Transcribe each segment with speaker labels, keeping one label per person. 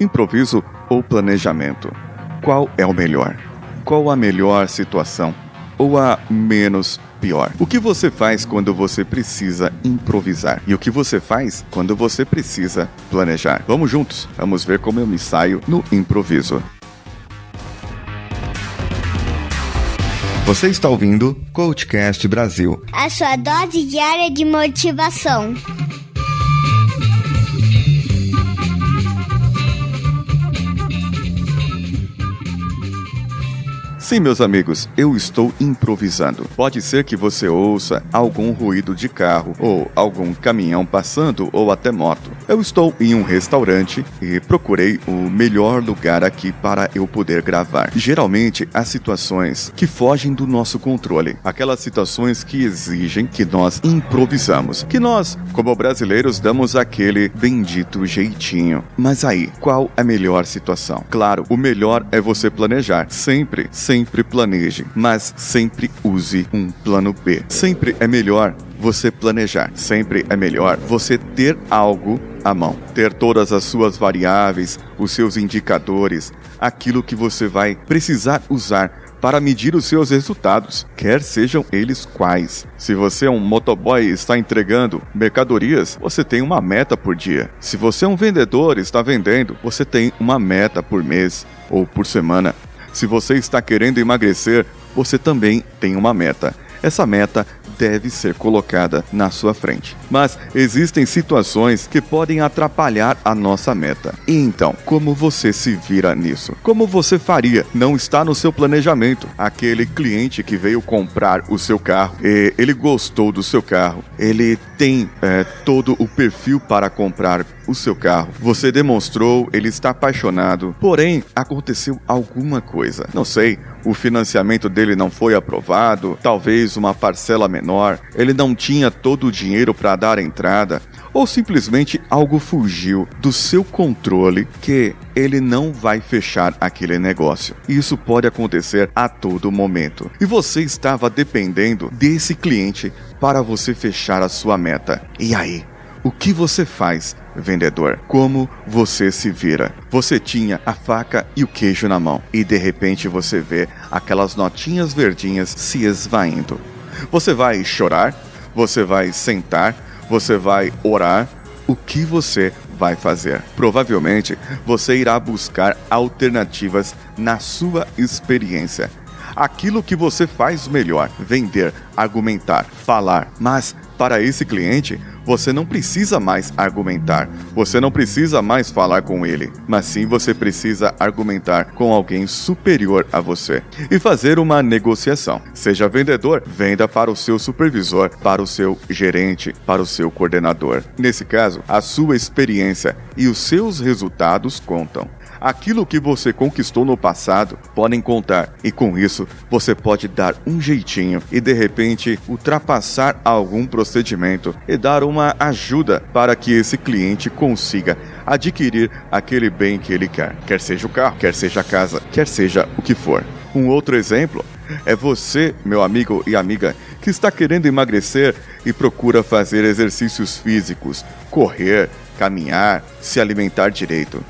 Speaker 1: Improviso ou planejamento? Qual é o melhor? Qual a melhor situação? Ou a menos pior? O que você faz quando você precisa improvisar? E o que você faz quando você precisa planejar? Vamos juntos, vamos ver como eu me saio no improviso. Você está ouvindo Coachcast Brasil
Speaker 2: a sua dose diária de motivação.
Speaker 1: Sim, meus amigos, eu estou improvisando. Pode ser que você ouça algum ruído de carro, ou algum caminhão passando, ou até moto. Eu estou em um restaurante e procurei o melhor lugar aqui para eu poder gravar. Geralmente, há situações que fogem do nosso controle, aquelas situações que exigem que nós improvisamos, que nós, como brasileiros, damos aquele bendito jeitinho. Mas aí, qual a melhor situação? Claro, o melhor é você planejar, sempre, sempre sempre planeje, mas sempre use um plano B. Sempre é melhor você planejar, sempre é melhor você ter algo à mão, ter todas as suas variáveis, os seus indicadores, aquilo que você vai precisar usar para medir os seus resultados, quer sejam eles quais. Se você é um motoboy e está entregando mercadorias, você tem uma meta por dia. Se você é um vendedor e está vendendo, você tem uma meta por mês ou por semana. Se você está querendo emagrecer, você também tem uma meta. Essa meta deve ser colocada na sua frente. Mas existem situações que podem atrapalhar a nossa meta. E então, como você se vira nisso? Como você faria? Não está no seu planejamento. Aquele cliente que veio comprar o seu carro, ele gostou do seu carro, ele tem é, todo o perfil para comprar o seu carro. Você demonstrou, ele está apaixonado. Porém, aconteceu alguma coisa. Não sei, o financiamento dele não foi aprovado, talvez uma parcela menor, ele não tinha todo o dinheiro para dar entrada, ou simplesmente algo fugiu do seu controle que ele não vai fechar aquele negócio. Isso pode acontecer a todo momento. E você estava dependendo desse cliente para você fechar a sua meta. E aí? O que você faz, vendedor? Como você se vira? Você tinha a faca e o queijo na mão e de repente você vê aquelas notinhas verdinhas se esvaindo. Você vai chorar? Você vai sentar? Você vai orar? O que você vai fazer? Provavelmente você irá buscar alternativas na sua experiência aquilo que você faz melhor: vender, argumentar, falar. Mas para esse cliente, você não precisa mais argumentar, você não precisa mais falar com ele, mas sim você precisa argumentar com alguém superior a você e fazer uma negociação. Seja vendedor, venda para o seu supervisor, para o seu gerente, para o seu coordenador. Nesse caso, a sua experiência e os seus resultados contam. Aquilo que você conquistou no passado podem contar, e com isso você pode dar um jeitinho e de repente ultrapassar algum procedimento e dar uma ajuda para que esse cliente consiga adquirir aquele bem que ele quer, quer seja o carro, quer seja a casa, quer seja o que for. Um outro exemplo é você, meu amigo e amiga, que está querendo emagrecer e procura fazer exercícios físicos, correr, caminhar, se alimentar direito.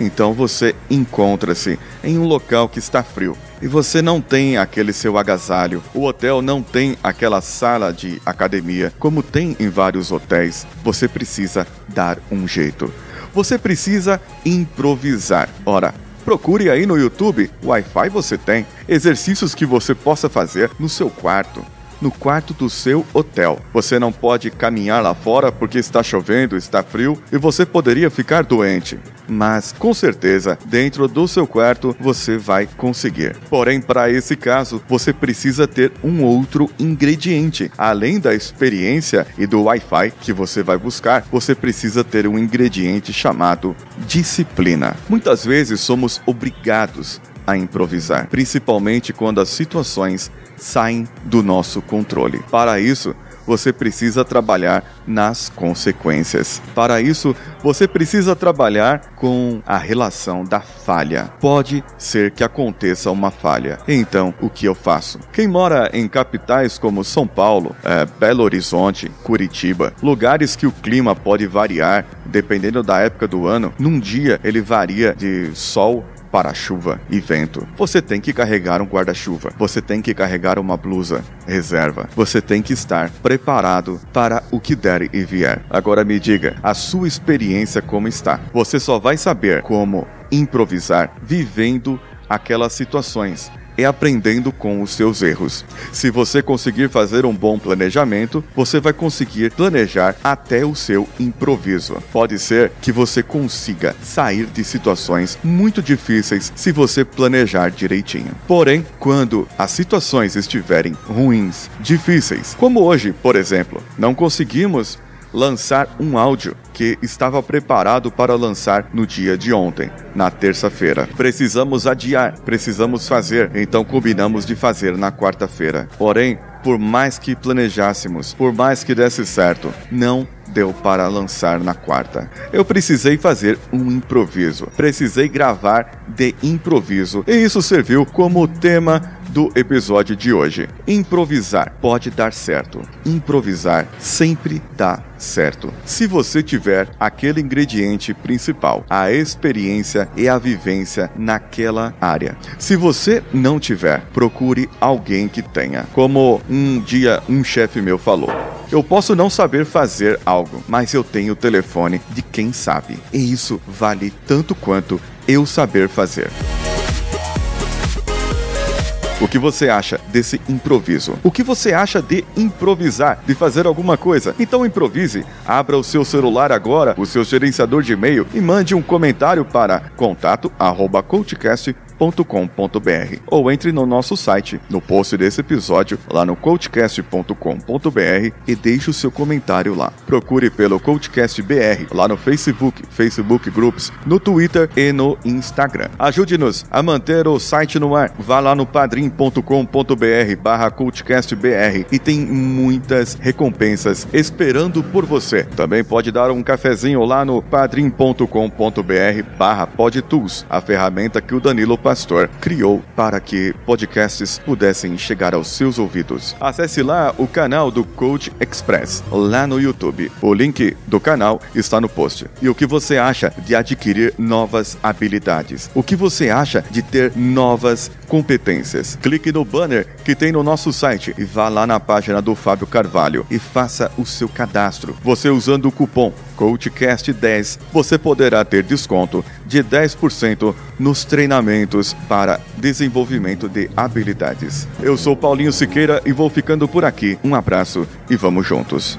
Speaker 1: Então você encontra-se em um local que está frio e você não tem aquele seu agasalho. O hotel não tem aquela sala de academia como tem em vários hotéis. Você precisa dar um jeito. Você precisa improvisar. Ora, Procure aí no YouTube, Wi-Fi você tem, exercícios que você possa fazer no seu quarto no quarto do seu hotel. Você não pode caminhar lá fora porque está chovendo, está frio e você poderia ficar doente. Mas com certeza, dentro do seu quarto você vai conseguir. Porém, para esse caso, você precisa ter um outro ingrediente. Além da experiência e do Wi-Fi que você vai buscar, você precisa ter um ingrediente chamado disciplina. Muitas vezes somos obrigados a improvisar, principalmente quando as situações saem do nosso controle. Para isso, você precisa trabalhar nas consequências. Para isso, você precisa trabalhar com a relação da falha. Pode ser que aconteça uma falha. Então, o que eu faço? Quem mora em capitais como São Paulo, é, Belo Horizonte, Curitiba, lugares que o clima pode variar dependendo da época do ano, num dia ele varia de sol para chuva e vento. Você tem que carregar um guarda-chuva, você tem que carregar uma blusa reserva, você tem que estar preparado para o que der e vier. Agora me diga, a sua experiência como está? Você só vai saber como improvisar vivendo aquelas situações é aprendendo com os seus erros. Se você conseguir fazer um bom planejamento, você vai conseguir planejar até o seu improviso. Pode ser que você consiga sair de situações muito difíceis se você planejar direitinho. Porém, quando as situações estiverem ruins, difíceis, como hoje, por exemplo, não conseguimos lançar um áudio que estava preparado para lançar no dia de ontem, na terça-feira. Precisamos adiar, precisamos fazer, então combinamos de fazer na quarta-feira. Porém, por mais que planejássemos, por mais que desse certo, não deu para lançar na quarta. Eu precisei fazer um improviso, precisei gravar de improviso, e isso serviu como tema do episódio de hoje. Improvisar pode dar certo. Improvisar sempre dá certo. Se você tiver aquele ingrediente principal, a experiência e a vivência naquela área. Se você não tiver, procure alguém que tenha. Como um dia um chefe meu falou: Eu posso não saber fazer algo, mas eu tenho o telefone de quem sabe. E isso vale tanto quanto eu saber fazer. O que você acha desse improviso? O que você acha de improvisar, de fazer alguma coisa? Então improvise, abra o seu celular agora, o seu gerenciador de e-mail e mande um comentário para contato@coachcast.com coachcast.com.br ou entre no nosso site, no post desse episódio, lá no coachcast.com.br e deixe o seu comentário lá. Procure pelo Coachcast BR lá no Facebook, Facebook Groups, no Twitter e no Instagram. Ajude-nos a manter o site no ar. Vá lá no padrim.com.br barra CoachCastBR e tem muitas recompensas esperando por você. Também pode dar um cafezinho lá no padrim.com.br barra PodTools, a ferramenta que o Danilo pastor criou para que podcasts pudessem chegar aos seus ouvidos. Acesse lá o canal do Coach Express, lá no YouTube. O link do canal está no post. E o que você acha de adquirir novas habilidades? O que você acha de ter novas competências? Clique no banner que tem no nosso site e vá lá na página do Fábio Carvalho e faça o seu cadastro. Você usando o cupom CoachCast10, você poderá ter desconto de 10% nos treinamentos para desenvolvimento de habilidades. Eu sou Paulinho Siqueira e vou ficando por aqui. Um abraço e vamos juntos.